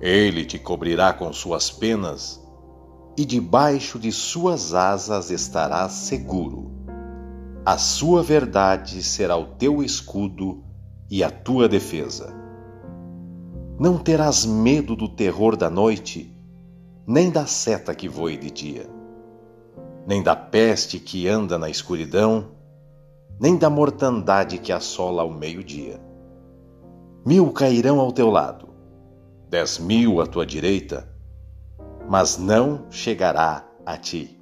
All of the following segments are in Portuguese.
ele te cobrirá com suas penas, e debaixo de suas asas estarás seguro. A sua verdade será o teu escudo e a tua defesa. Não terás medo do terror da noite, nem da seta que voe de dia, nem da peste que anda na escuridão, nem da mortandade que assola ao meio-dia. Mil cairão ao teu lado dez mil à tua direita, mas não chegará a ti.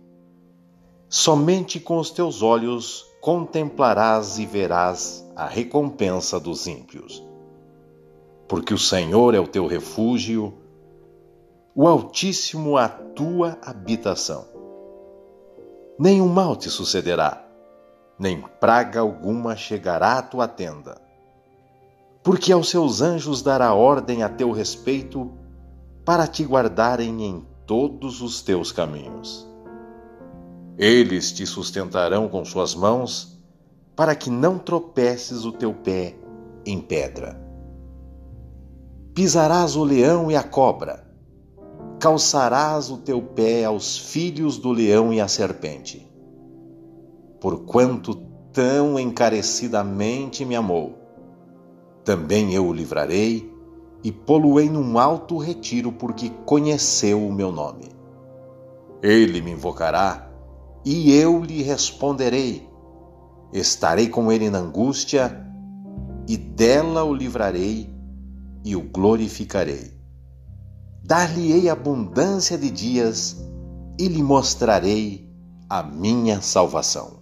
Somente com os teus olhos contemplarás e verás a recompensa dos ímpios. Porque o Senhor é o teu refúgio, o Altíssimo a tua habitação. Nenhum mal te sucederá, nem praga alguma chegará à tua tenda porque aos seus anjos dará ordem a teu respeito para te guardarem em todos os teus caminhos. Eles te sustentarão com suas mãos, para que não tropeces o teu pé em pedra. Pisarás o leão e a cobra, calçarás o teu pé aos filhos do leão e à serpente. Porquanto tão encarecidamente me amou, também eu o livrarei e poluei num alto retiro, porque conheceu o meu nome. Ele me invocará e eu lhe responderei. Estarei com ele na angústia e dela o livrarei e o glorificarei. Dar-lhe-ei abundância de dias e lhe mostrarei a minha salvação.